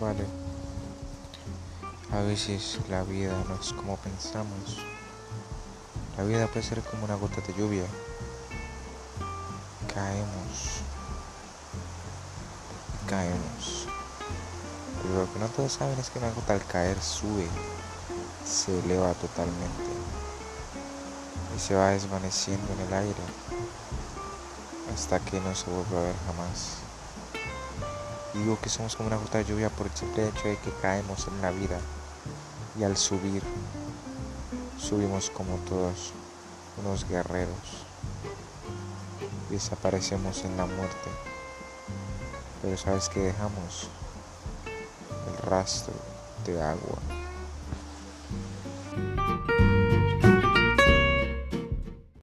vale. A veces la vida no es como pensamos. La vida puede ser como una gota de lluvia. Caemos. Caemos. Pero lo que no todos saben es que una gota al caer sube, se eleva totalmente y se va desvaneciendo en el aire hasta que no se vuelve a ver jamás. Digo que somos como una gota de lluvia por el simple hecho de que caemos en la vida. Y al subir, subimos como todos unos guerreros. Desaparecemos en la muerte, pero sabes que dejamos el rastro de agua